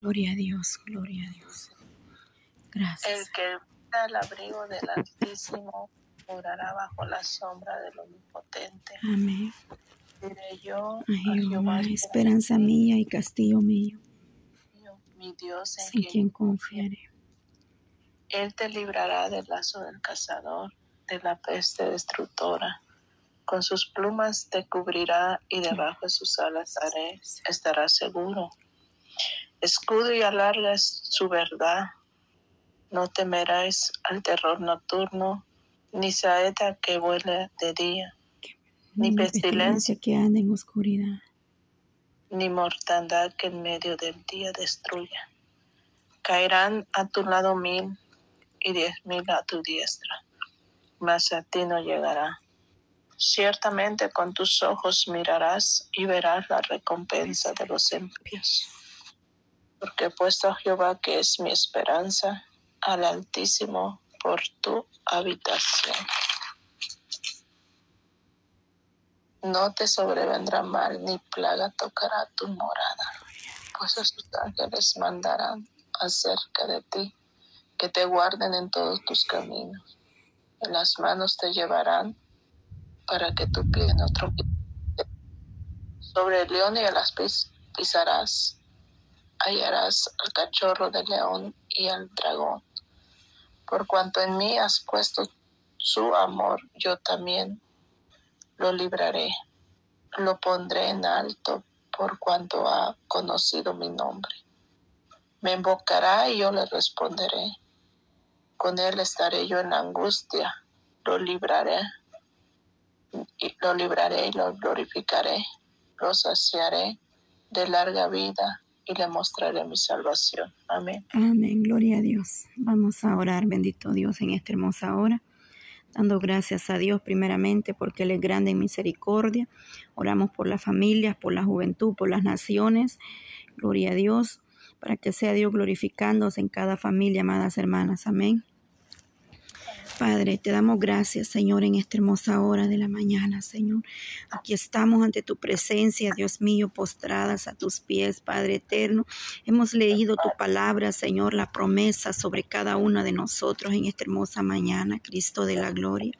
Gloria a Dios, gloria a Dios. Gracias. El que está al abrigo del Altísimo morará bajo la sombra del Omnipotente. Amén. Diré yo a Jehová, esperanza mía y castillo mío, mi Dios en, quien confiaré. Él te librará del lazo del cazador, de la peste destructora. Con sus plumas te cubrirá y debajo de sus alas haré, estarás seguro. Escudo y alargas su verdad. No temerás al terror nocturno, ni saeta que vuele de día, ni pestilencia que anda en oscuridad, ni mortandad que en medio del día destruya. Caerán a tu lado mil y diez mil a tu diestra, mas a ti no llegará. Ciertamente con tus ojos mirarás y verás la recompensa de los impíos porque he puesto a Jehová, que es mi esperanza, al Altísimo por tu habitación. No te sobrevendrá mal, ni plaga tocará tu morada, pues a sus ángeles mandarán acerca de ti, que te guarden en todos tus caminos. En las manos te llevarán para que tu pie no tropieces. Sobre el león y a las pisarás hallarás al cachorro del león y al dragón. Por cuanto en mí has puesto su amor, yo también lo libraré. Lo pondré en alto por cuanto ha conocido mi nombre. Me invocará y yo le responderé. Con él estaré yo en angustia. Lo libraré. Lo libraré y lo glorificaré. Lo saciaré de larga vida y le mostraré mi salvación. Amén. Amén, gloria a Dios. Vamos a orar, bendito Dios, en esta hermosa hora, dando gracias a Dios primeramente porque Él es grande en misericordia. Oramos por las familias, por la juventud, por las naciones. Gloria a Dios, para que sea Dios glorificándose en cada familia, amadas hermanas. Amén. Padre, te damos gracias, Señor, en esta hermosa hora de la mañana, Señor. Aquí estamos ante tu presencia, Dios mío, postradas a tus pies, Padre eterno. Hemos leído tu palabra, Señor, la promesa sobre cada una de nosotros en esta hermosa mañana, Cristo de la gloria.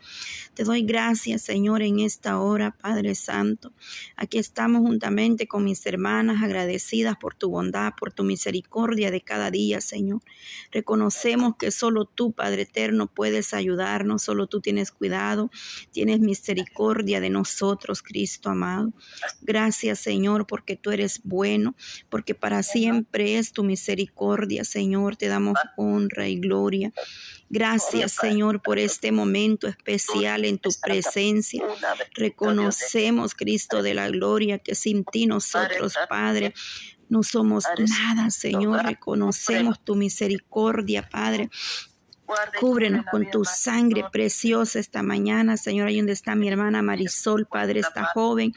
Te doy gracias, Señor, en esta hora, Padre Santo. Aquí estamos juntamente con mis hermanas, agradecidas por tu bondad, por tu misericordia de cada día, Señor. Reconocemos que solo tú, Padre eterno, puedes ayudar ayudarnos, solo tú tienes cuidado, tienes misericordia de nosotros, Cristo amado. Gracias, Señor, porque tú eres bueno, porque para siempre es tu misericordia, Señor. Te damos honra y gloria. Gracias, Señor, por este momento especial en tu presencia. Reconocemos, Cristo de la gloria, que sin ti nosotros, Padre, no somos nada, Señor. Reconocemos tu misericordia, Padre. Cúbrenos con tu sangre preciosa esta mañana, Señor, ahí donde está mi hermana Marisol, Padre, esta joven,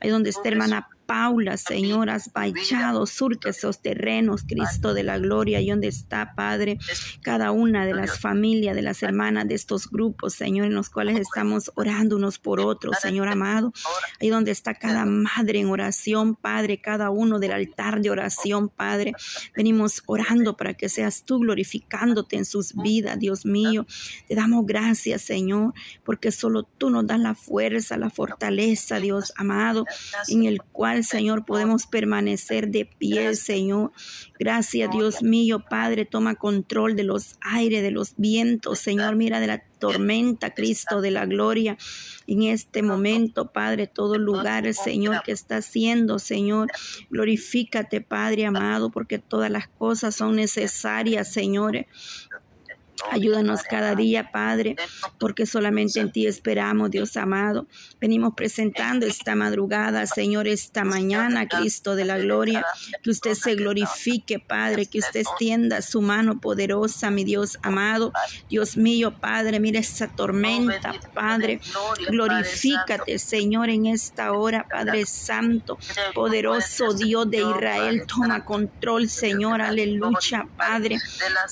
ahí donde está hermana Paula, Señor, has vallado, surque esos terrenos, Cristo de la gloria, y donde está, Padre, cada una de las familias, de las hermanas de estos grupos, Señor, en los cuales estamos orando unos por otros, Señor amado, ahí donde está cada madre en oración, Padre, cada uno del altar de oración, Padre, venimos orando para que seas tú glorificándote en sus vidas, Dios mío, te damos gracias, Señor, porque solo tú nos das la fuerza, la fortaleza, Dios amado, en el cual Señor, podemos permanecer de pie, Señor. Gracias, Dios mío, Padre, toma control de los aires, de los vientos, Señor, mira de la tormenta, Cristo de la gloria. En este momento, Padre, todo lugar, Señor, que está haciendo, Señor, glorifícate, Padre amado, porque todas las cosas son necesarias, Señor. Ayúdanos cada día, Padre, porque solamente en ti esperamos, Dios amado. Venimos presentando esta madrugada, Señor, esta mañana, Cristo de la gloria. Que usted se glorifique, Padre, que usted extienda su mano poderosa, mi Dios amado. Dios mío, Padre, mira esa tormenta, Padre. Glorifícate, Señor, en esta hora, Padre Santo, poderoso Dios de Israel. Toma control, Señor, aleluya, Padre.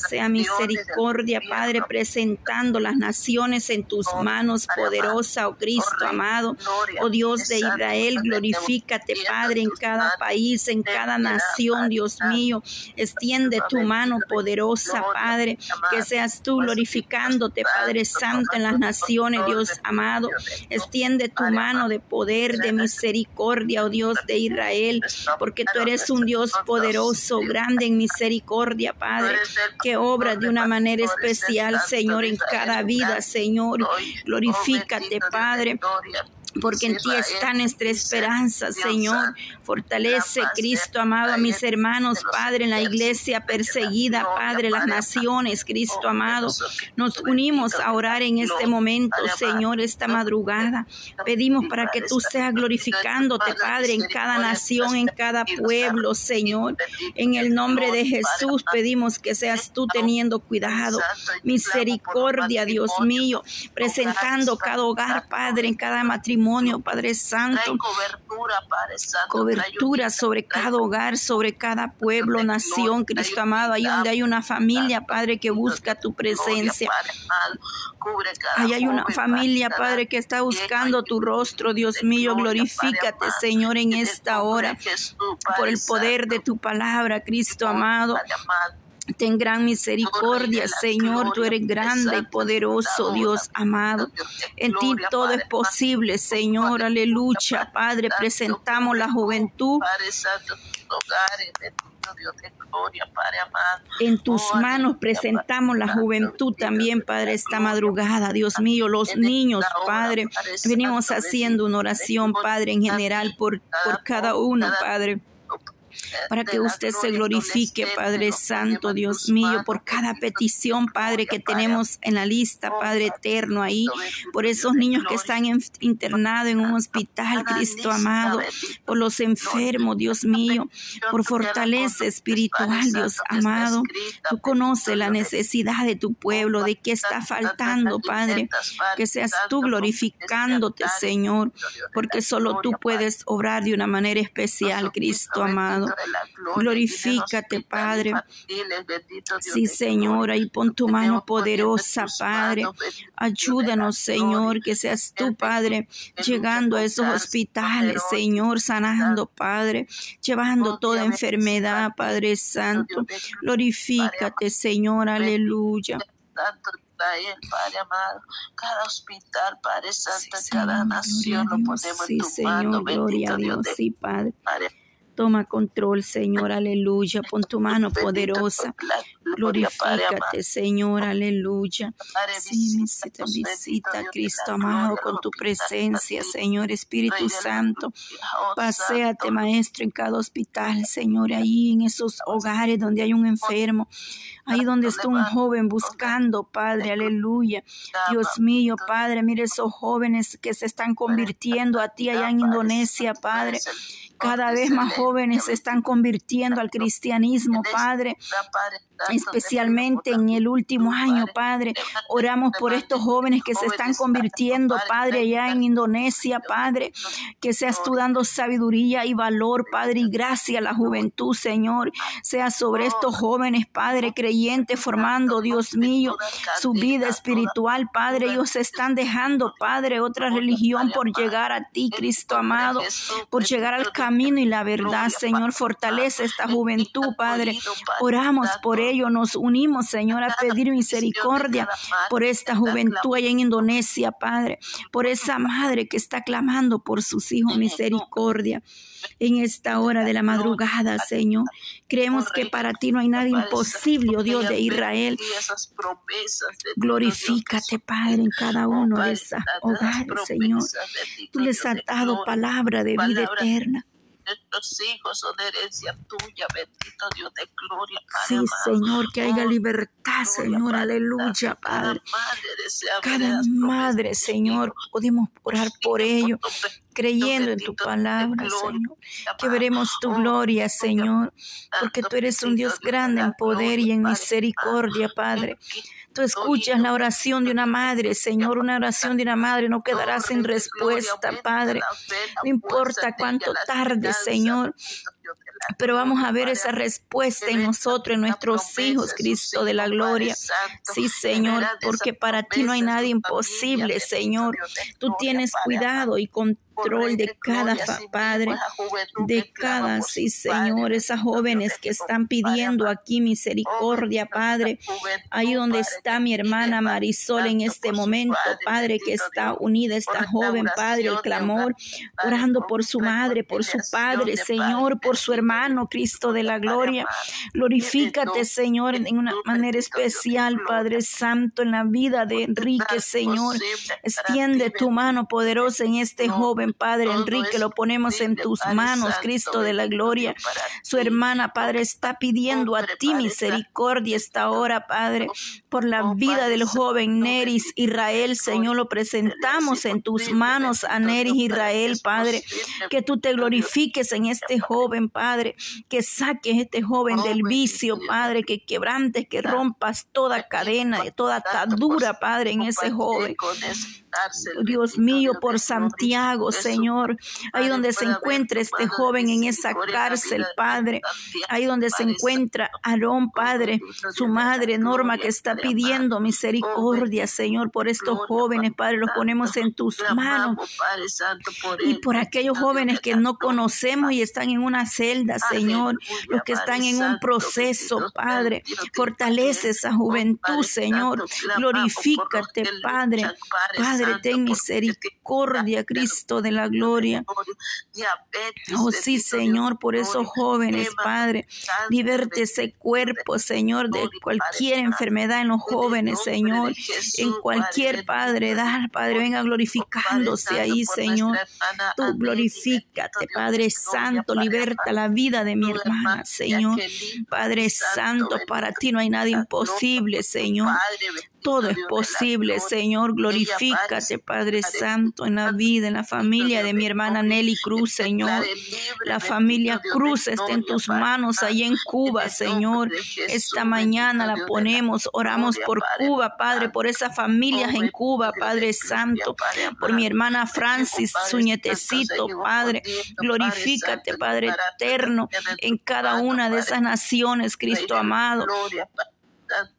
Sea misericordia misericordia, Padre, presentando las naciones en tus manos, poderosa, oh Cristo amado, oh Dios de Israel, glorifícate, Padre, en cada país, en cada nación, Dios mío, extiende tu mano poderosa, Padre, que seas tú glorificándote, Padre Santo, en las naciones, Dios amado, extiende tu mano de poder, de misericordia, oh Dios de Israel, porque tú eres un Dios poderoso, grande en misericordia, Padre, que obra de una manera especial, Señor, en cada vida, Señor. Glorifícate, Padre porque en ti está nuestra esperanza, Señor. Fortalece, Cristo amado, a mis hermanos, Padre, en la iglesia perseguida, Padre, las naciones, Cristo amado. Nos unimos a orar en este momento, Señor, esta madrugada. Pedimos para que tú seas glorificándote, Padre, en cada nación, en cada pueblo, Señor. En el nombre de Jesús pedimos que seas tú teniendo cuidado. Misericordia, Dios mío, presentando cada hogar, Padre, en cada matrimonio Padre Santo. Cobertura, sobre cada hogar, sobre cada pueblo, nación, Cristo amado. Ahí donde hay una familia, Padre, que busca tu presencia. Ahí hay una familia, Padre, que está buscando tu rostro, Dios mío. Glorifícate, Señor, en esta hora por el poder de tu palabra, Cristo amado. Ten gran misericordia, Señor. Tú eres grande y poderoso, Dios amado. En ti todo es posible, Señor. Aleluya. Padre, presentamos la juventud. En tus manos presentamos la juventud también, Padre, esta madrugada. Dios mío, los niños, Padre. Venimos haciendo una oración, Padre, en general por, por cada uno, Padre para que usted se glorifique, Padre Santo, Dios mío, por cada petición, Padre, que tenemos en la lista, Padre eterno, ahí, por esos niños que están internados en un hospital, Cristo amado, por los enfermos, Dios mío, por fortaleza espiritual, Dios amado. Tú conoces la necesidad de tu pueblo, de qué está faltando, Padre, que seas tú glorificándote, Señor, porque solo tú puedes obrar de una manera especial, Cristo amado. Glorifícate, Padre. Sí, Señor, ahí pon tu mano poderosa, Padre. Ayúdanos, Señor, que seas tú, Padre, llegando a esos hospitales, Señor, sanando, Padre, llevando toda enfermedad, Padre Santo. Glorifícate, Señor, aleluya. Padre amado, cada hospital, Padre Santo, cada nación lo ponemos en tu mano, gloria a Dios, sí, Padre. Toma control, Señor, aleluya. Pon tu mano poderosa. Glorifícate, Señor, aleluya. Sí, visita, visita, Cristo amado, con tu presencia, Señor Espíritu Santo. Paseate, Maestro, en cada hospital, Señor, ahí en esos hogares donde hay un enfermo, ahí donde está un joven buscando, Padre, aleluya. Dios mío, Padre, mire esos jóvenes que se están convirtiendo a ti allá en Indonesia, Padre cada vez más jóvenes se están convirtiendo al cristianismo, Padre especialmente en el último año, Padre. Oramos por estos jóvenes que se están convirtiendo, Padre, allá en Indonesia, Padre. Que seas tú dando sabiduría y valor, Padre, y gracia a la juventud, Señor. Sea sobre estos jóvenes, Padre, creyentes, formando, Dios mío, su vida espiritual, Padre. Ellos se están dejando, Padre, otra religión por llegar a ti, Cristo amado, por llegar al camino y la verdad, Señor. Fortalece esta juventud, Padre. Oramos por ellos ello nos unimos, Señor, a pedir misericordia por esta juventud allá en Indonesia, Padre, por esa madre que está clamando por sus hijos misericordia en esta hora de la madrugada, Señor. Creemos que para ti no hay nada imposible, oh Dios de Israel. Glorifícate, Padre, en cada uno de esos hogares, Señor. Tú les has dado palabra de vida eterna nuestros hijos son herencia tuya, bendito Dios de gloria. sí, Señor, que haya libertad, Señor, aleluya, Padre. Cada madre, Señor, podemos orar por ello, creyendo en tu palabra, Señor, que veremos tu gloria, Señor, porque tú eres un Dios grande en poder y en misericordia, Padre. Tú escuchas la oración de una madre, Señor, una oración de una madre no quedará sin respuesta, Padre. No importa cuánto tarde, Señor. pero vamos a ver esa respuesta en nosotros, en nuestros hijos, Cristo de la gloria. Sí, Señor, porque para ti no hay nada imposible, Señor. Tú tienes cuidado y control de cada padre, de cada, sí, Señor, esas jóvenes que están pidiendo aquí misericordia, Padre. Ahí donde está mi hermana Marisol en este momento, Padre, que está unida esta joven, Padre, el clamor, orando por su madre, por su padre, Señor, por su hermano, Cristo de la gloria. Glorifícate, Señor, en una manera especial, Padre Santo, en la vida de Enrique, Señor. Extiende tu mano poderosa en este joven Padre Enrique, lo ponemos en tus manos, Cristo de la gloria. Su hermana, Padre, está pidiendo a ti misericordia esta hora, Padre, por la oh, vida del joven Neris Israel, Señor, lo presentamos en tus manos a Neris Israel, Padre, que tú te glorifiques en este joven, Padre, que saques este joven del vicio, Padre, que quebrantes, que rompas toda cadena, toda atadura, Padre, en ese joven. Dios mío, por Santiago, Señor, ahí donde se encuentra este joven en esa cárcel, Padre, ahí donde se encuentra Aarón, Padre, su madre Norma, que está pidiendo misericordia, Señor, por estos jóvenes, Padre, los ponemos en tus manos. Y por aquellos jóvenes que no conocemos y están en una celda, Señor, los que están en un proceso, Padre, fortalece esa juventud, Señor, glorifícate, Padre, Padre ten misericordia, Cristo de la gloria. Oh sí, Señor, por esos jóvenes, Padre. Liberte ese cuerpo, Señor, de cualquier enfermedad en jóvenes, Señor. En cualquier Padre, dar, Padre, venga glorificándose ahí, Señor. Tú glorifícate, Padre Santo, liberta la vida de mi hermana, Señor. Padre Santo, para ti no hay nada imposible, Señor. Todo es posible, Señor. Glorifícate, Padre Santo, en la vida, en la familia de mi hermana Nelly Cruz, Señor. La familia Cruz está en tus manos ahí en Cuba, Señor. Esta mañana la ponemos, oramos por Cuba, Padre, por esas familias en Cuba, Padre Santo. Por mi hermana Francis, su nietecito, Padre. Glorifícate, Padre eterno, en cada una de esas naciones, Cristo amado.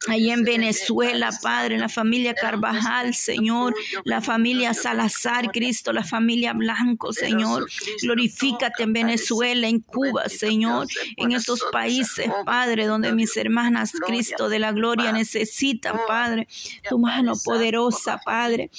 Ahí en Venezuela, Padre, la familia Carvajal, Señor, la familia Salazar, Cristo, la familia Blanco, Señor. Glorifícate en Venezuela, en Cuba, Señor, en estos países, Padre, donde mis hermanas, Cristo de la gloria, necesitan, Padre, tu mano poderosa, Padre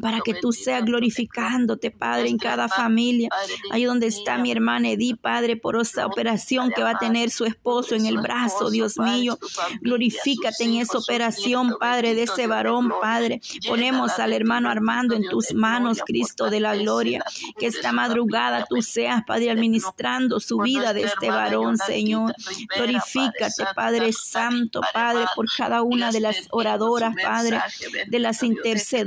para que tú seas glorificándote, Padre, en cada familia. Ahí donde está mi hermana Edith, Padre, por esa operación que va a tener su esposo en el brazo, Dios mío. Glorifícate en esa operación, Padre, de ese varón, Padre. Ponemos al hermano Armando en tus manos, Cristo de la gloria. Que esta madrugada tú seas, Padre, administrando su vida de este varón, Señor. Glorifícate, Padre Santo, Padre, por cada una de las oradoras, Padre, de las intercesiones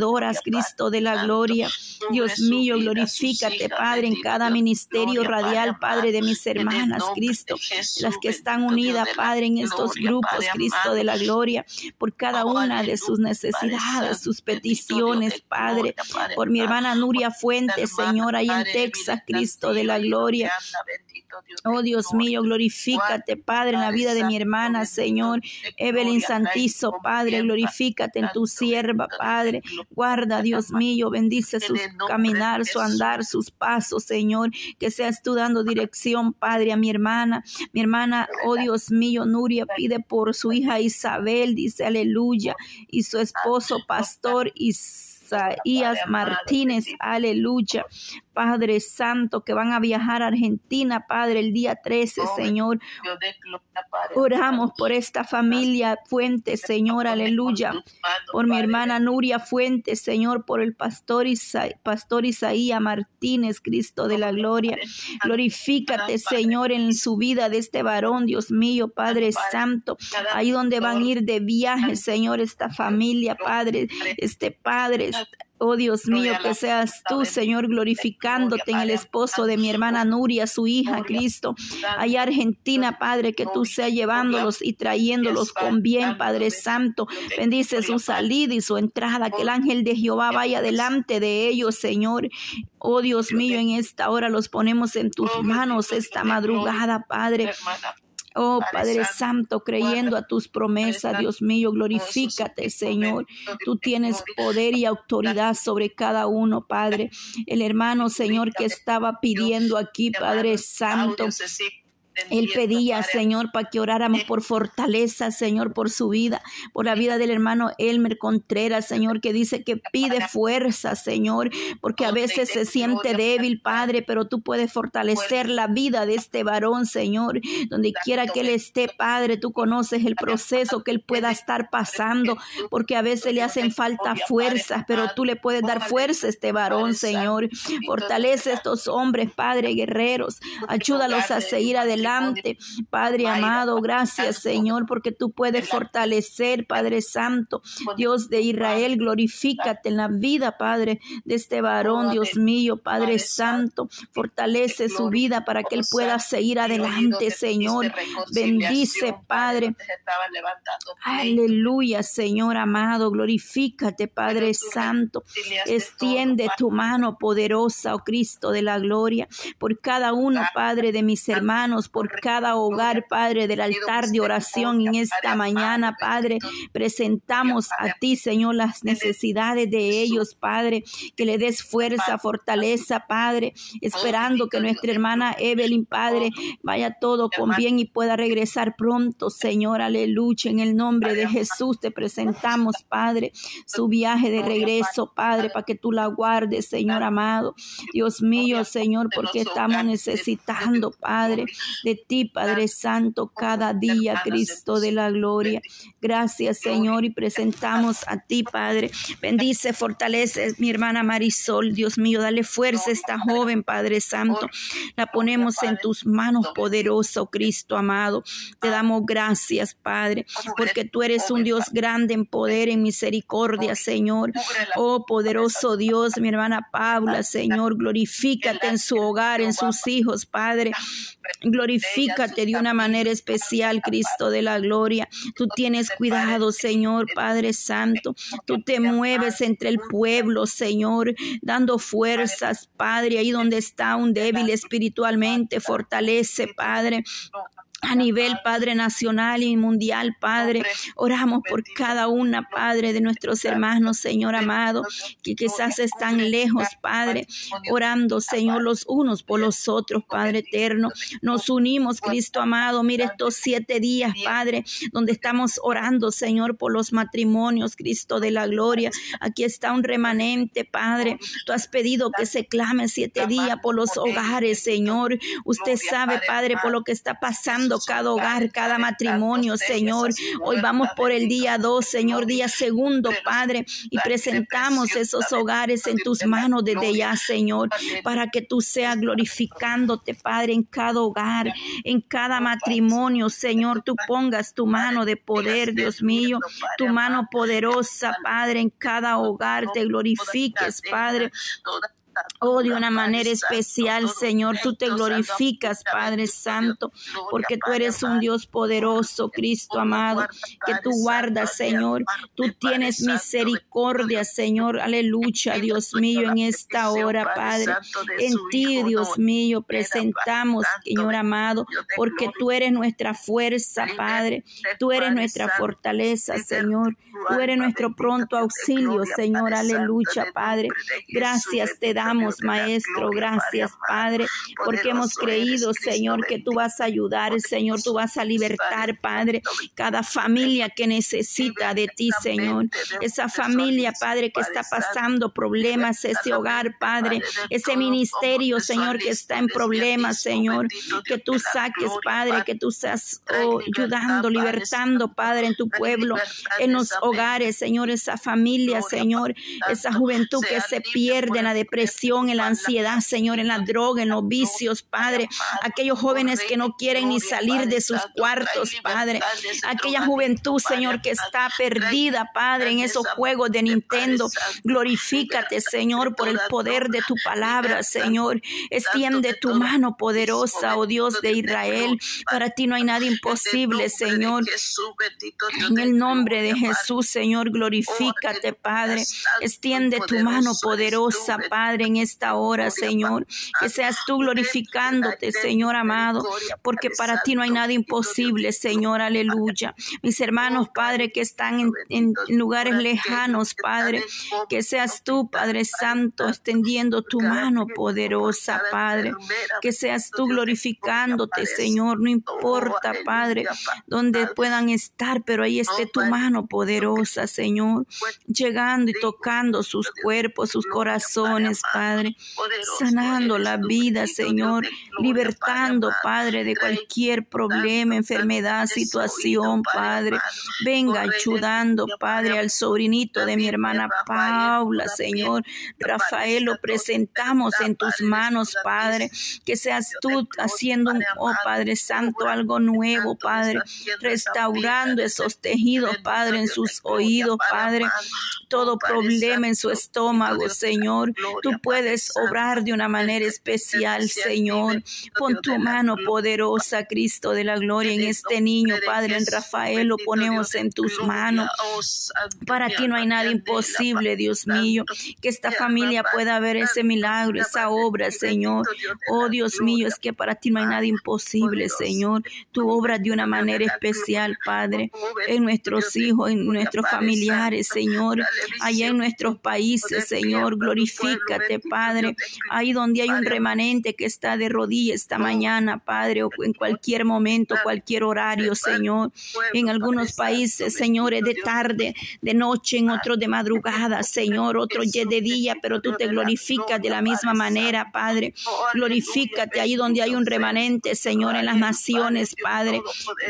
Cristo de la gloria. Dios mío, glorifícate, Padre, en cada ministerio radial, Padre, de mis hermanas, Cristo, las que están unidas, Padre, en estos grupos, Cristo de la gloria, por cada una de sus necesidades, sus peticiones, Padre, por mi hermana Nuria Fuentes, Señor, ahí en Texas, Cristo de la gloria. Oh Dios mío, glorifícate, Padre, en la vida de mi hermana, Señor. Evelyn Santizo, Padre, glorifícate en tu sierva, Padre. Guarda, Dios mío, bendice su caminar, su andar, sus pasos, Señor. Que seas tú dando dirección, Padre, a mi hermana. Mi hermana, oh Dios mío, Nuria pide por su hija Isabel, dice aleluya, y su esposo, pastor Isaías Martínez, aleluya. Padre Santo, que van a viajar a Argentina, Padre, el día 13, Señor. Oramos por esta familia Fuentes, Señor, aleluya. Por mi hermana Nuria Fuentes, Señor, por el pastor, pastor Isaías Martínez, Cristo de la gloria. Glorifícate, Señor, en su vida de este varón, Dios mío, Padre Santo. Ahí donde van a ir de viaje, Señor, esta familia, Padre, este Padre Oh Dios mío, que seas tú, Señor, glorificándote en el esposo de mi hermana Nuria, su hija, Cristo. Allá Argentina, Padre, que tú seas llevándolos y trayéndolos con bien, Padre Santo. Bendice su salida y su entrada, que el ángel de Jehová vaya delante de ellos, Señor. Oh Dios mío, en esta hora los ponemos en tus manos esta madrugada, Padre. Oh Padre Santo, creyendo a tus promesas, Dios mío, glorifícate, Señor. Tú tienes poder y autoridad sobre cada uno, Padre. El hermano, Señor, que estaba pidiendo aquí, Padre Santo. Él pedía, Señor, para que oráramos por fortaleza, Señor, por su vida, por la vida del hermano Elmer Contreras, Señor, que dice que pide fuerza, Señor, porque a veces se siente débil, Padre, pero tú puedes fortalecer la vida de este varón, Señor, donde quiera que él esté, Padre, tú conoces el proceso que él pueda estar pasando, porque a veces le hacen falta fuerzas, pero tú le puedes dar fuerza a este varón, Señor. Fortalece a estos hombres, Padre, guerreros, ayúdalos a seguir adelante Padre amado, gracias Señor, porque tú puedes fortalecer, Padre Santo, Dios de Israel, glorifícate en la vida, Padre, de este varón, Dios mío, Padre Santo, fortalece su vida para que él pueda seguir adelante, Señor. Bendice, Padre. Aleluya, Señor amado, glorifícate, Padre Santo. Extiende tu mano poderosa, oh Cristo de la gloria, por cada uno, Padre, de mis hermanos, por cada hogar, Padre, del altar de oración en esta mañana, Padre. Presentamos a ti, Señor, las necesidades de ellos, Padre, que le des fuerza, fortaleza, Padre, esperando que nuestra hermana Evelyn, Padre, vaya todo con bien y pueda regresar pronto, Señor, aleluya. En el nombre de Jesús te presentamos, Padre, su viaje de regreso, Padre, para que tú la guardes, Señor amado. Dios mío, Señor, porque estamos necesitando, Padre, de ti, Padre Santo, cada día, Cristo de la gloria. Gracias, Señor, y presentamos a ti, Padre. Bendice, fortalece mi hermana Marisol, Dios mío, dale fuerza a esta joven, Padre Santo. La ponemos en tus manos, poderoso Cristo amado. Te damos gracias, Padre, porque tú eres un Dios grande en poder, en misericordia, Señor. Oh, poderoso Dios, mi hermana Paula, Señor, glorifícate en su hogar, en sus hijos, Padre. Glorifícate de una manera especial, Cristo de la gloria. Tú tienes cuidado, Señor Padre Santo. Tú te mueves entre el pueblo, Señor, dando fuerzas, Padre, ahí donde está un débil espiritualmente. Fortalece, Padre a nivel, Padre, nacional y mundial, Padre. Oramos por cada una, Padre, de nuestros hermanos, Señor amado, que quizás están lejos, Padre, orando, Señor, los unos por los otros, Padre eterno. Nos unimos, Cristo amado. Mire estos siete días, Padre, donde estamos orando, Señor, por los matrimonios, Cristo de la gloria. Aquí está un remanente, Padre. Tú has pedido que se clame siete días por los hogares, Señor. Usted sabe, Padre, por lo que está pasando cada hogar, cada matrimonio, Señor. Hoy vamos por el día 2, Señor, día segundo, Padre, y presentamos esos hogares en tus manos desde ya, Señor, para que tú seas glorificándote, Padre, en cada hogar, en cada matrimonio, Señor, tú pongas tu mano de poder, Dios mío, tu mano poderosa, Padre, en cada hogar, te glorifiques, Padre. Oh, de una manera especial, Señor, tú te glorificas, Padre Santo, porque tú eres un Dios poderoso, Cristo amado, que tú guardas, Señor. Tú tienes misericordia, Señor. Aleluya, Dios mío, en esta hora, Padre. En ti, Dios mío, presentamos, Señor amado, porque tú eres nuestra fuerza, Padre. Tú eres nuestra fortaleza, Señor. Tú eres nuestro pronto auxilio, Señor. Aleluya, Padre. Gracias te damos, Maestro. Gracias, Padre, porque hemos creído, Señor, que tú vas a ayudar, Señor. Tú vas a libertar, Padre, cada familia que necesita de ti, Señor. Esa familia, Padre, que está pasando problemas, ese hogar, Padre, ese ministerio, Señor, que está en problemas, Señor. Que tú saques, Padre, que tú estás oh, ayudando, libertando, Padre, en tu pueblo, en los hogares, Señor, esa familia, Señor, esa juventud que se pierde en la depresión en la ansiedad, Señor, en la droga, en los vicios, Padre. Aquellos jóvenes que no quieren ni salir de sus cuartos, Padre. Aquella juventud, Señor, que está perdida, Padre, en esos juegos de Nintendo. Glorifícate, Señor, por el poder de tu palabra, Señor. Extiende tu mano poderosa, oh Dios de Israel. Para ti no hay nada imposible, Señor. En el nombre de Jesús, Señor, glorifícate, Padre. Extiende tu mano poderosa, Padre, en esta hora, Señor. Que seas tú glorificándote, Señor amado, porque para ti no hay nada imposible, Señor, aleluya. Mis hermanos, Padre, que están en, lugares lejanos, Padre, que seas tú, Padre Santo, extendiendo tu mano poderosa, Padre. Que seas tú glorificándote, Señor, no importa, Padre, donde puedan estar, pero ahí esté tu mano poderosa, Señor, llegando y tocando sus cuerpos, sus corazones, Padre, sanando la vida, Señor, libertando, Padre, de cualquier problema, enfermedad, situación, Padre. Venga ayudando, Padre, al sobrinito de mi hermana Paula, Señor. Rafael, lo presentamos en tus manos, Padre. Que seas tú haciendo, oh Padre Santo, algo nuevo, Padre. Restaurando esos tejidos, Padre, en sus oídos, Padre. Todo problema en su estómago, Señor. Tú puedes obrar de una manera especial, Señor. Pon tu mano poderosa, Cristo de la gloria, en este niño, Padre, en Rafael, lo ponemos en tus manos. Para ti no hay nada imposible, Dios mío. Que esta familia pueda ver ese milagro, esa obra, Señor. Oh Dios mío, es que para ti no hay nada imposible, Señor. Tu obra de una manera especial, Padre, en nuestros hijos, en nuestros familiares, Señor, allá en nuestros países, Señor. Glorifícate, Padre. Ahí donde hay un remanente que está de rodillas esta mañana, Padre, o en cualquier momento, cualquier horario, Señor. En algunos países, Señor, es de tarde, de noche, en otros de madrugada, Señor, otro de día, pero tú te glorificas de la misma manera, Padre. Glorifícate ahí donde hay un remanente, Señor, en las naciones, Padre,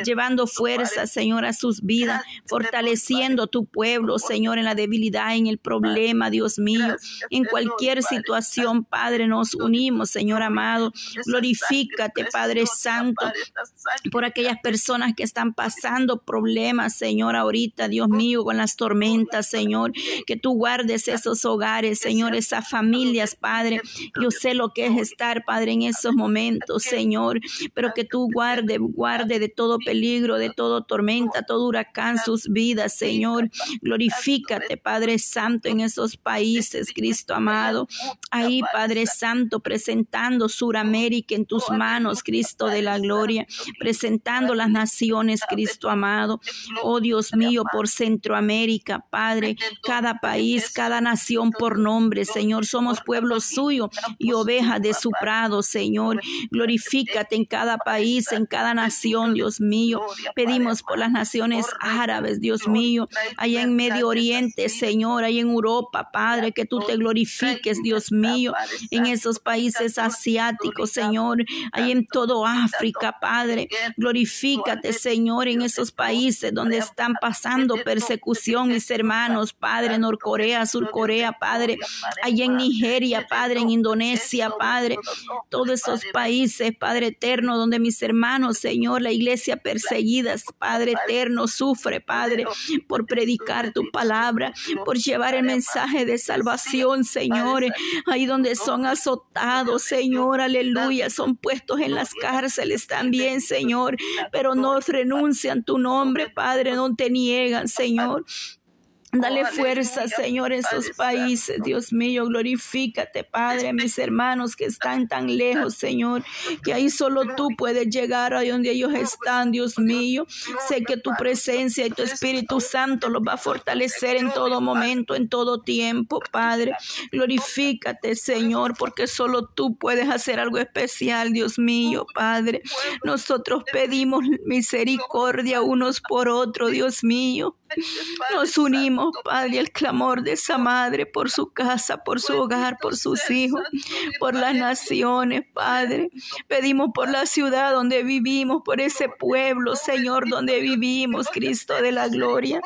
llevando fuerza, Señor, a sus vidas, fortaleciendo tu pueblo, Señor, en la debilidad, en el problema, Dios mío, en cualquier situación, Padre, nos unimos, Señor amado. Glorifícate, Padre Santo, por aquellas personas que están pasando problemas, Señor, ahorita, Dios mío, con las tormentas, Señor, que tú guardes esos hogares, Señor, esas familias, Padre. Yo sé lo que es estar, Padre, en esos momentos, Señor, pero que tú guarde, guarde de todo peligro, de todo tormenta, todo huracán sus vidas, Señor. Glorifícate, Padre Santo, en esos países, Cristo amado. Ahí, Padre Santo, presentando Suramérica en tus manos, Cristo de la gloria, presentando las naciones, Cristo amado. Oh Dios mío, por Centroamérica, Padre, cada país, cada nación por nombre, Señor. Somos pueblo suyo y oveja de su prado, Señor. Glorifícate en cada país, en cada nación, Dios mío. Pedimos por las naciones árabes, Dios mío, allá en Medio Oriente, Señor, allá en Europa, Padre, que tú te glorifiques, Dios mío, en esos países asiáticos, Señor, allá en todo África, Padre. Glorifícate, Señor, en esos países donde están pasando persecución, mis hermanos, Padre, Norcorea, Surcorea, Padre, allá en Nigeria, Padre, en Indonesia, Padre, todos esos países, Padre eterno, donde mis hermanos, Señor, la iglesia perseguida, Padre eterno, sufre, Padre, por predicar tu palabra, por llevar el mensaje de salvación, Señor, ahí donde son azotados, Señor, aleluya, son puestos en las cárceles también, Señor, pero no renuncian tu nombre, Padre, no te niegan, Señor. Dale fuerza, Señor, en esos países. Dios mío, glorifícate, Padre, mis hermanos que están tan lejos, Señor, que ahí solo tú puedes llegar a donde ellos están, Dios mío. Sé que tu presencia y tu Espíritu Santo los va a fortalecer en todo momento, en todo tiempo, Padre. Glorifícate, Señor, porque solo tú puedes hacer algo especial, Dios mío, Padre. Nosotros pedimos misericordia unos por otros, Dios mío. Nos unimos, Padre, al clamor de esa madre por su casa, por su hogar, por sus hijos, por las naciones, Padre. Pedimos por la ciudad donde vivimos, por ese pueblo, Señor, donde vivimos, Cristo de la gloria.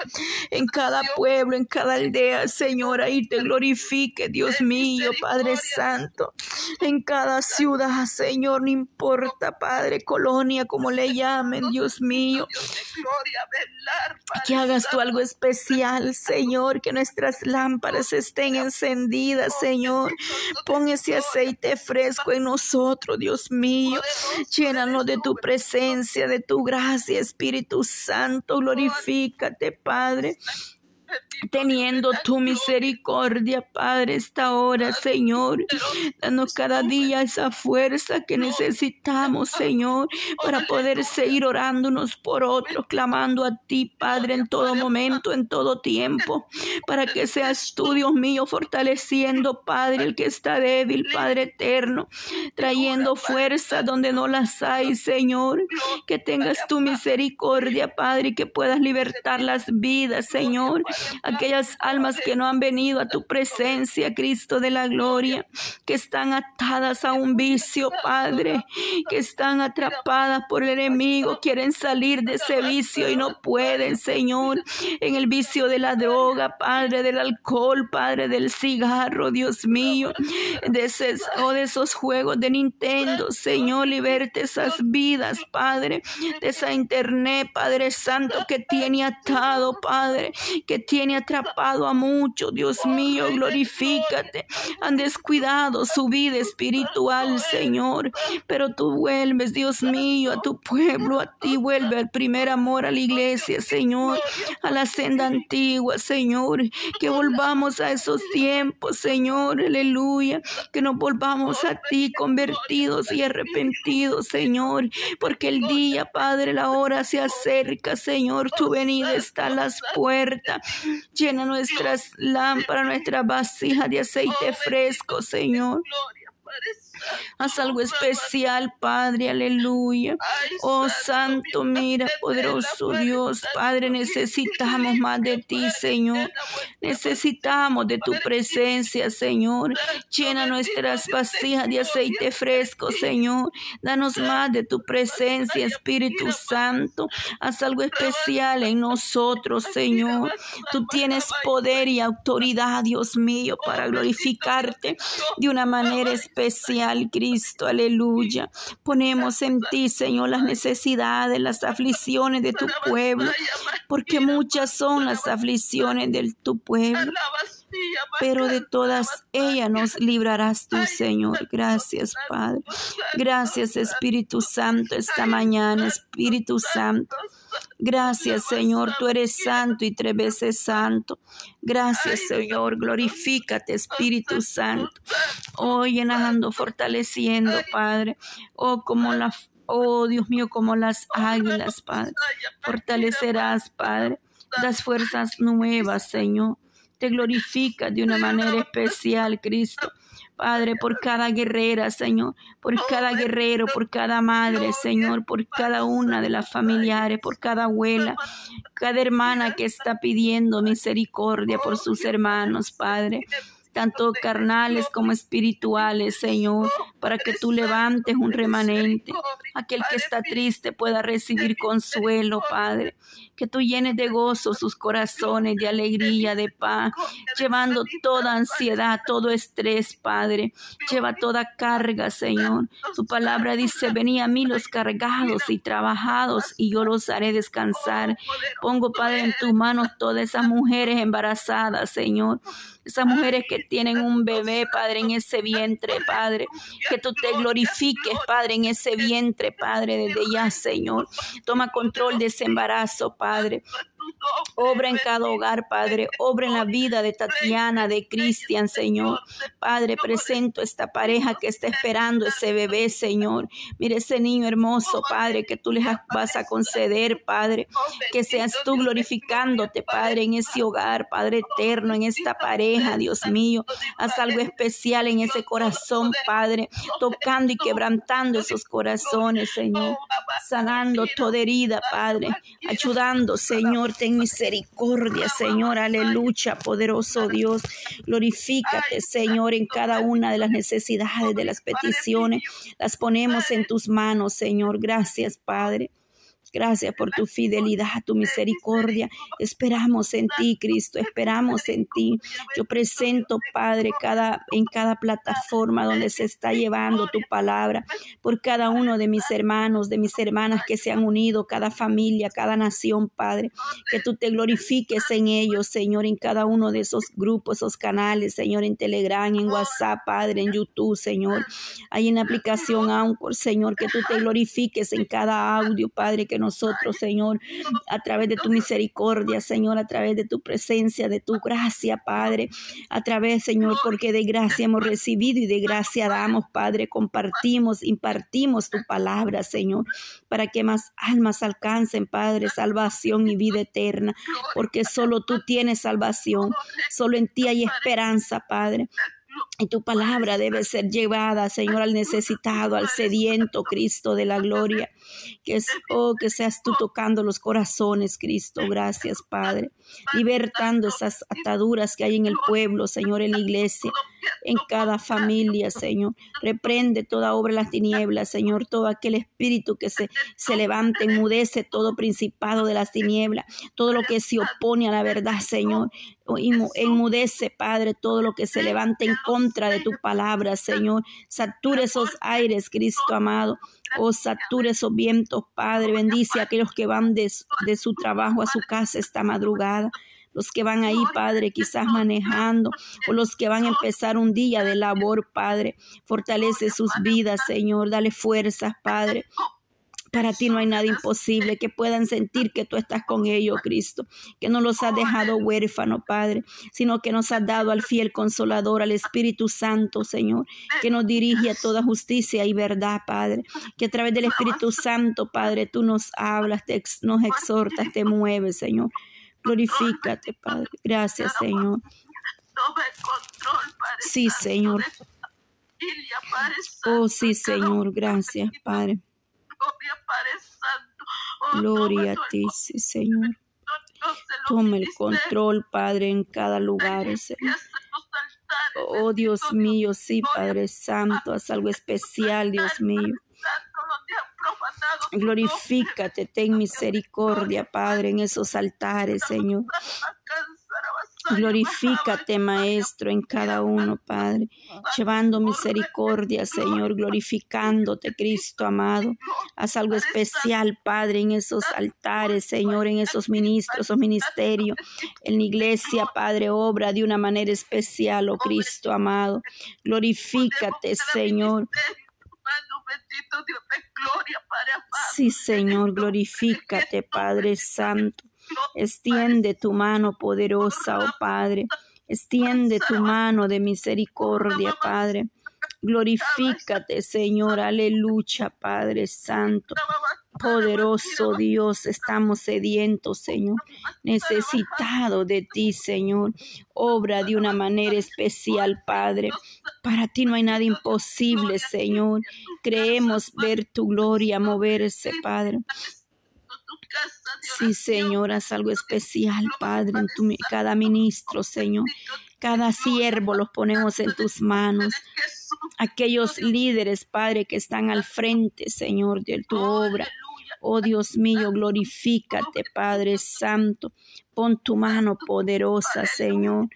En cada pueblo, en cada aldea, Señor, ahí te glorifique, Dios mío, Padre Santo. En cada ciudad, Señor, no importa, Padre, colonia, como le llamen, Dios mío. Que hagas algo especial, Señor, que nuestras lámparas estén encendidas, Señor. Pon ese aceite fresco en nosotros, Dios mío. Llénanos de tu presencia, de tu gracia, Espíritu Santo. Glorifícate, Padre teniendo tu misericordia, Padre, esta hora, Señor. Danos cada día esa fuerza que necesitamos, Señor, para poder seguir orando unos por otros, clamando a ti, Padre, en todo momento, en todo tiempo, para que seas tú, Dios mío, fortaleciendo, Padre, el que está débil, Padre eterno, trayendo fuerza donde no las hay, Señor. Que tengas tu misericordia, Padre, y que puedas libertar las vidas, Señor aquellas almas que no han venido a tu presencia, Cristo de la gloria, que están atadas a un vicio, Padre, que están atrapadas por el enemigo, quieren salir de ese vicio y no pueden, Señor, en el vicio de la droga, Padre, del alcohol, Padre, del cigarro, Dios mío, de, ese, o de esos juegos de Nintendo, Señor, liberte esas vidas, Padre, de esa internet, Padre Santo, que tiene atado, Padre, que tiene atrapado a muchos. Dios mío, glorifícate. Han descuidado su vida espiritual, Señor. Pero tú vuelves, Dios mío, a tu pueblo, a ti vuelve al primer amor a la iglesia, Señor, a la senda antigua, Señor. Que volvamos a esos tiempos, Señor, aleluya. Que nos volvamos a ti convertidos y arrepentidos, Señor. Porque el día, Padre, la hora se acerca, Señor. Tu venida está a las puertas. Llena nuestras lámparas, nuestra vasija de aceite fresco, Señor. Haz algo especial, Padre, aleluya. Oh Santo, mira, poderoso Dios, Padre, necesitamos más de ti, Señor. Necesitamos de tu presencia, Señor. Llena nuestras vasijas de aceite fresco, Señor. Danos más de tu presencia, Espíritu Santo. Haz algo especial en nosotros, Señor. Tú tienes poder y autoridad, Dios mío, para glorificarte de una manera especial. Cristo, aleluya. Ponemos en ti, Señor, las necesidades, las aflicciones de tu pueblo, porque muchas son las aflicciones de tu pueblo. Pero de todas ellas nos librarás tú, Señor. Gracias, Padre. Gracias, Espíritu Santo, esta mañana, Espíritu Santo. Gracias, Señor, tú eres santo y tres veces santo. Gracias, Señor, glorifícate, Espíritu Santo. Hoy llenando, fortaleciendo, Padre. Oh, como la, oh, Dios mío, como las águilas, Padre. Fortalecerás, Padre. Das fuerzas nuevas, Señor. Te glorifica de una manera especial, Cristo. Padre, por cada guerrera, Señor, por cada guerrero, por cada madre, Señor, por cada una de las familiares, por cada abuela, cada hermana que está pidiendo misericordia por sus hermanos, Padre tanto carnales como espirituales, Señor, para que tú levantes un remanente. Aquel que está triste pueda recibir consuelo, Padre. Que tú llenes de gozo sus corazones, de alegría, de paz, llevando toda ansiedad, todo estrés, Padre. Lleva toda carga, Señor. Tu palabra dice, venid a mí los cargados y trabajados y yo los haré descansar. Pongo, Padre, en tus manos todas esas mujeres embarazadas, Señor esas mujeres que tienen un bebé, Padre, en ese vientre, Padre, que tú te glorifiques, Padre, en ese vientre, Padre, desde ya, Señor. Toma control de ese embarazo, Padre. Obra en cada hogar, Padre. Obra en la vida de Tatiana, de Cristian, Señor. Padre, presento esta pareja que está esperando ese bebé, Señor. Mire ese niño hermoso, Padre, que tú les vas a conceder, Padre. Que seas tú glorificándote, Padre, en ese hogar, Padre eterno, en esta pareja, Dios mío. Haz algo especial en ese corazón, Padre. Tocando y quebrantando esos corazones, Señor. Sanando toda herida, Padre. Ayudando, Señor ten misericordia, Señor, aleluya, poderoso Dios. Glorifícate, Señor, en cada una de las necesidades, de las peticiones. Las ponemos en tus manos, Señor. Gracias, Padre. Gracias por tu fidelidad, tu misericordia. Esperamos en ti, Cristo, esperamos en ti. Yo presento, Padre, cada, en cada plataforma donde se está llevando tu palabra, por cada uno de mis hermanos, de mis hermanas que se han unido, cada familia, cada nación, Padre. Que tú te glorifiques en ellos, Señor, en cada uno de esos grupos, esos canales, Señor, en Telegram, en WhatsApp, Padre, en YouTube, Señor. Hay en la aplicación Anchor, Señor, que tú te glorifiques en cada audio, Padre, que nosotros, Señor, a través de tu misericordia, Señor, a través de tu presencia, de tu gracia, Padre, a través, Señor, porque de gracia hemos recibido y de gracia damos, Padre, compartimos, impartimos tu palabra, Señor, para que más almas alcancen, Padre, salvación y vida eterna, porque solo tú tienes salvación, solo en ti hay esperanza, Padre. Y tu palabra debe ser llevada, Señor, al necesitado, al sediento, Cristo de la gloria. Que, es, oh, que seas tú tocando los corazones, Cristo. Gracias, Padre. Libertando esas ataduras que hay en el pueblo, Señor, en la iglesia, en cada familia, Señor. Reprende toda obra de las tinieblas, Señor. Todo aquel espíritu que se, se levante, enmudece todo principado de las tinieblas. Todo lo que se opone a la verdad, Señor. Enmudece, Padre, todo lo que se levante en contra de tu palabra, Señor. Satura esos aires, Cristo amado. Oh, satura esos vientos, Padre. Bendice a aquellos que van de, su trabajo a su casa esta madrugada los que van ahí, Padre, quizás manejando, o los que van a empezar un día de labor, Padre. Fortalece sus vidas, Señor. Dale fuerzas, Padre. Para ti no hay nada imposible, que puedan sentir que tú estás con ellos, Cristo, que no los has dejado huérfanos, Padre, sino que nos has dado al fiel consolador, al Espíritu Santo, Señor, que nos dirige a toda justicia y verdad, Padre, que a través del Espíritu Santo, Padre, tú nos hablas, nos exhortas, te mueves, Señor. Glorifícate, Padre. Gracias, Señor. Sí, Señor. Oh, sí, Señor. Gracias, Padre. Gloria a ti, sí, Señor. Toma el control, Padre, en cada lugar, Señor. Oh, Dios mío, sí, Padre Santo, haz algo especial, Dios mío. Glorifícate, ten misericordia, Padre, en esos altares, Señor. Glorifícate, Maestro, en cada uno, Padre, llevando misericordia, Señor, glorificándote, Cristo amado. Haz algo especial, Padre, en esos altares, Señor, en esos ministros, esos ministerios, en la iglesia, Padre, obra de una manera especial, oh Cristo amado. Glorifícate, Señor. Sí, Señor, glorifícate, Padre Santo. Extiende tu mano poderosa, oh Padre. Extiende tu mano de misericordia, Padre. Glorifícate, Señor. Aleluya, Padre Santo. Poderoso Dios, estamos sedientos, Señor, necesitado de ti, Señor. Obra de una manera especial, Padre. Para ti no hay nada imposible, Señor. Creemos ver tu gloria moverse, Padre. Sí, Señor, haz algo especial, Padre, en tu, cada ministro, Señor. Cada siervo los ponemos en tus manos. Aquellos líderes, Padre, que están al frente, Señor, de tu obra. Oh Dios mío, glorifícate, Padre Santo. Pon tu mano poderosa, Señor.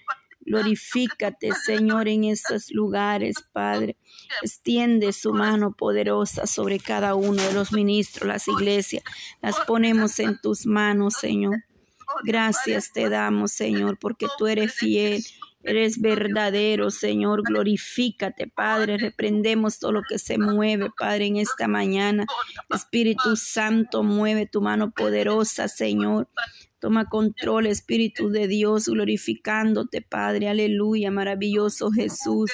Glorifícate, Señor, en esos lugares, Padre. Extiende su mano poderosa sobre cada uno de los ministros, las iglesias. Las ponemos en tus manos, Señor. Gracias te damos, Señor, porque tú eres fiel. Eres verdadero, Señor. Glorifícate, Padre. Reprendemos todo lo que se mueve, Padre, en esta mañana. Espíritu Santo, mueve tu mano poderosa, Señor. Toma control, Espíritu de Dios, glorificándote, Padre. Aleluya, maravilloso Jesús.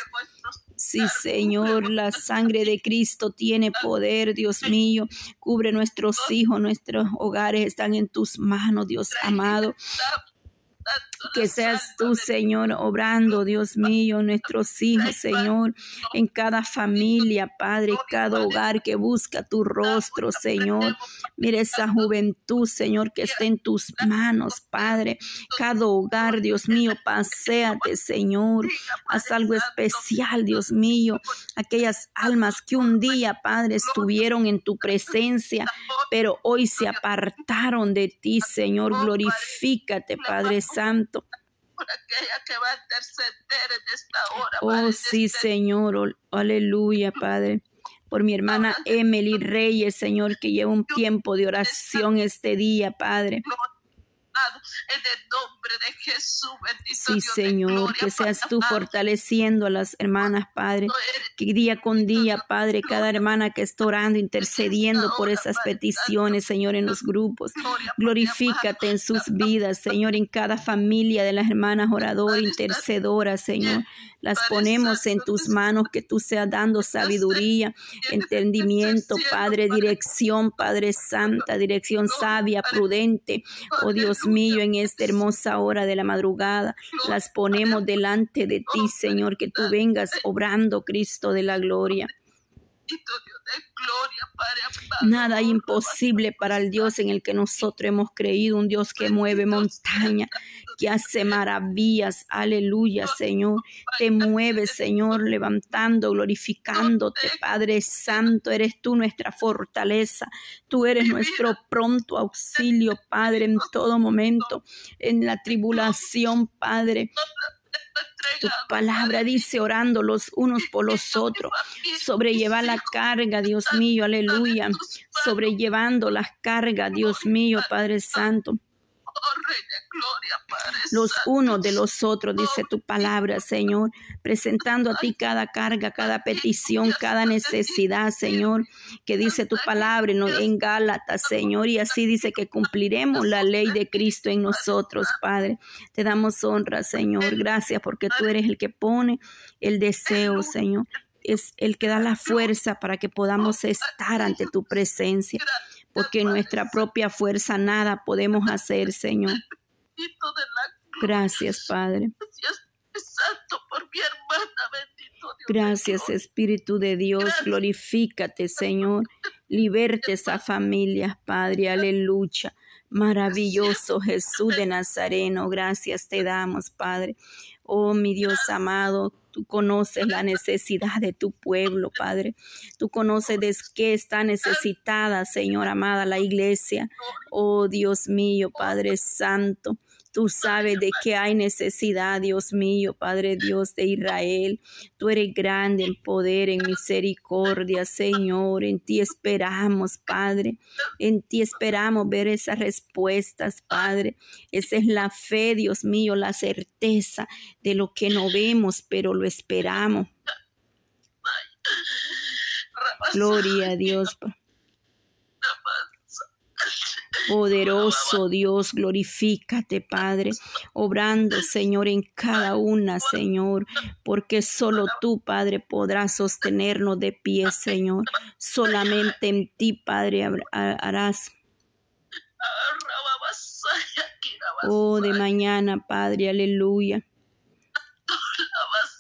Sí, Señor, la sangre de Cristo tiene poder, Dios mío. Cubre nuestros hijos, nuestros hogares están en tus manos, Dios amado. Que seas tú, Señor, obrando, Dios mío, nuestros hijos, Señor, en cada familia, Padre, cada hogar que busca tu rostro, Señor. Mire esa juventud, Señor, que está en tus manos, Padre. Cada hogar, Dios mío, paséate, Señor. Haz algo especial, Dios mío. Aquellas almas que un día, Padre, estuvieron en tu presencia, pero hoy se apartaron de ti, Señor. Glorifícate, Padre Santo. Oh, sí, Señor. Aleluya, Padre. Por mi hermana Emily Reyes, Señor, que lleva un tiempo de oración este día, Padre en el nombre de Jesús. sí, Señor, que seas tú fortaleciendo a las hermanas, Padre, que día con día, Padre, cada hermana que está orando, intercediendo por esas peticiones, Señor, en los grupos. Glorifícate en sus vidas, Señor, en cada familia de las hermanas oradoras, intercedoras, Señor. Las ponemos en tus manos, que tú seas dando sabiduría, entendimiento, Padre, dirección, Padre Santa, dirección sabia, prudente. Oh Dios en esta hermosa hora de la madrugada, las ponemos delante de ti, Señor, que tú vengas obrando, Cristo de la gloria. Nada imposible para el Dios en el que nosotros hemos creído, un Dios que mueve montaña, que hace maravillas. Aleluya, Señor. Te mueves, Señor, levantando, glorificándote, Padre Santo. Eres tú nuestra fortaleza. Tú eres nuestro pronto auxilio, Padre, en todo momento, en la tribulación, Padre. Tu palabra dice orando los unos por los otros. Sobrellevar la carga, Dios mío, aleluya. Sobrellevando las cargas, Dios mío, Padre Santo los unos de los otros, dice tu palabra, Señor, presentando a ti cada carga, cada petición, cada necesidad, Señor, que dice tu palabra en Gálatas, Señor, y así dice que cumpliremos la ley de Cristo en nosotros, Padre. Te damos honra, Señor, gracias porque tú eres el que pone el deseo, Señor. Es el que da la fuerza para que podamos estar ante tu presencia porque en nuestra propia fuerza nada podemos hacer, Señor. Gracias, Padre. Gracias, Espíritu de Dios. Glorifícate, Señor. Liberte esa familia, Padre. Aleluya. Maravilloso Jesús de Nazareno. Gracias te damos, Padre. Oh, mi Dios amado, Tú conoces la necesidad de tu pueblo, Padre. Tú conoces de qué está necesitada, Señor amada, la iglesia. Oh Dios mío, Padre Santo. Tú sabes de qué hay necesidad, Dios mío, Padre Dios de Israel. Tú eres grande en poder, en misericordia, Señor. En ti esperamos, Padre. En ti esperamos ver esas respuestas, Padre. Esa es la fe, Dios mío, la certeza de lo que no vemos, pero lo esperamos. Gloria a Dios. Poderoso Dios, glorifícate, Padre, obrando, Señor, en cada una, Señor, porque solo tú, Padre, podrás sostenernos de pie, Señor. Solamente en ti, Padre, harás. Oh, de mañana, Padre, aleluya.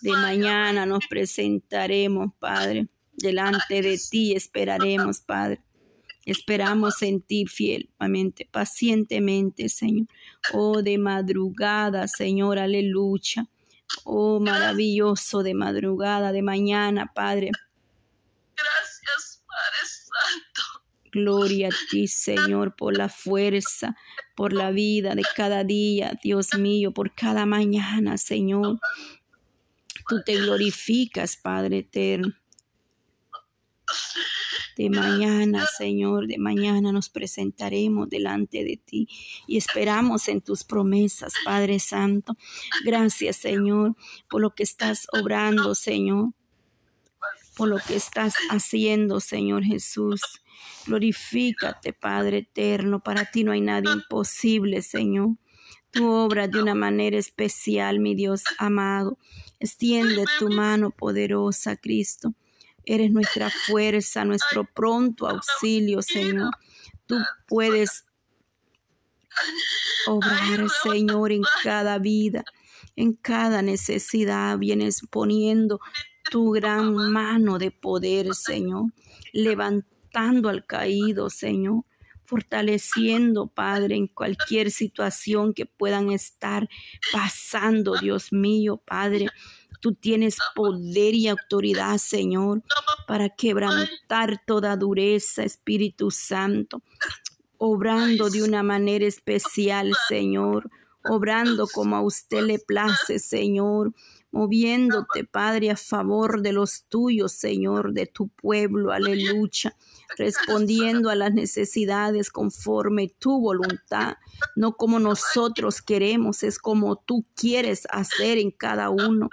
De mañana nos presentaremos, Padre, delante de ti esperaremos, Padre. Esperamos en ti fielmente, pacientemente, Señor. Oh, de madrugada, Señor, aleluya. Oh, maravilloso de madrugada, de mañana, Padre. Gracias, Padre Santo. Gloria a ti, Señor, por la fuerza, por la vida de cada día, Dios mío, por cada mañana, Señor. Tú te glorificas, Padre eterno. De mañana, Señor, de mañana nos presentaremos delante de ti y esperamos en tus promesas, Padre Santo. Gracias, Señor, por lo que estás obrando, Señor, por lo que estás haciendo, Señor Jesús. Glorifícate, Padre eterno. Para ti no hay nada imposible, Señor. Tu obra de una manera especial, mi Dios amado. Extiende tu mano poderosa, Cristo. Eres nuestra fuerza, nuestro pronto auxilio, Señor. Tú puedes obrar, Señor, en cada vida, en cada necesidad. Vienes poniendo tu gran mano de poder, Señor, levantando al caído, Señor fortaleciendo, Padre, en cualquier situación que puedan estar pasando, Dios mío, Padre. Tú tienes poder y autoridad, Señor, para quebrantar toda dureza, Espíritu Santo, obrando de una manera especial, Señor, obrando como a usted le place, Señor, moviéndote, Padre, a favor de los tuyos, Señor, de tu pueblo, aleluya respondiendo a las necesidades conforme tu voluntad, no como nosotros queremos, es como tú quieres hacer en cada uno.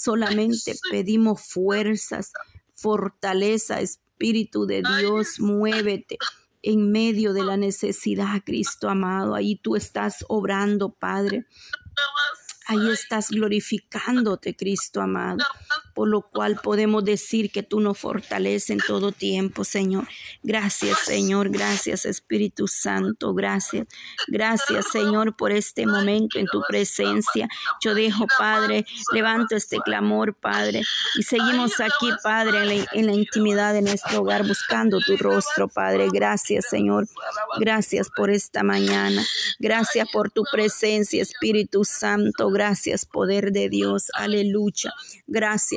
Solamente pedimos fuerzas, fortaleza, Espíritu de Dios, muévete en medio de la necesidad, Cristo amado. Ahí tú estás obrando, Padre. Ahí estás glorificándote, Cristo amado por lo cual podemos decir que tú nos fortaleces en todo tiempo, Señor. Gracias, Señor, gracias, Espíritu Santo, gracias. Gracias, Señor, por este momento en tu presencia. Yo dejo, Padre, levanto este clamor, Padre, y seguimos aquí, Padre, en la, intimidad de nuestro hogar, buscando tu rostro, Padre. Gracias, Señor. Gracias por esta mañana. Gracias por tu presencia, Espíritu Santo. Gracias, poder de Dios. Aleluya. Gracias.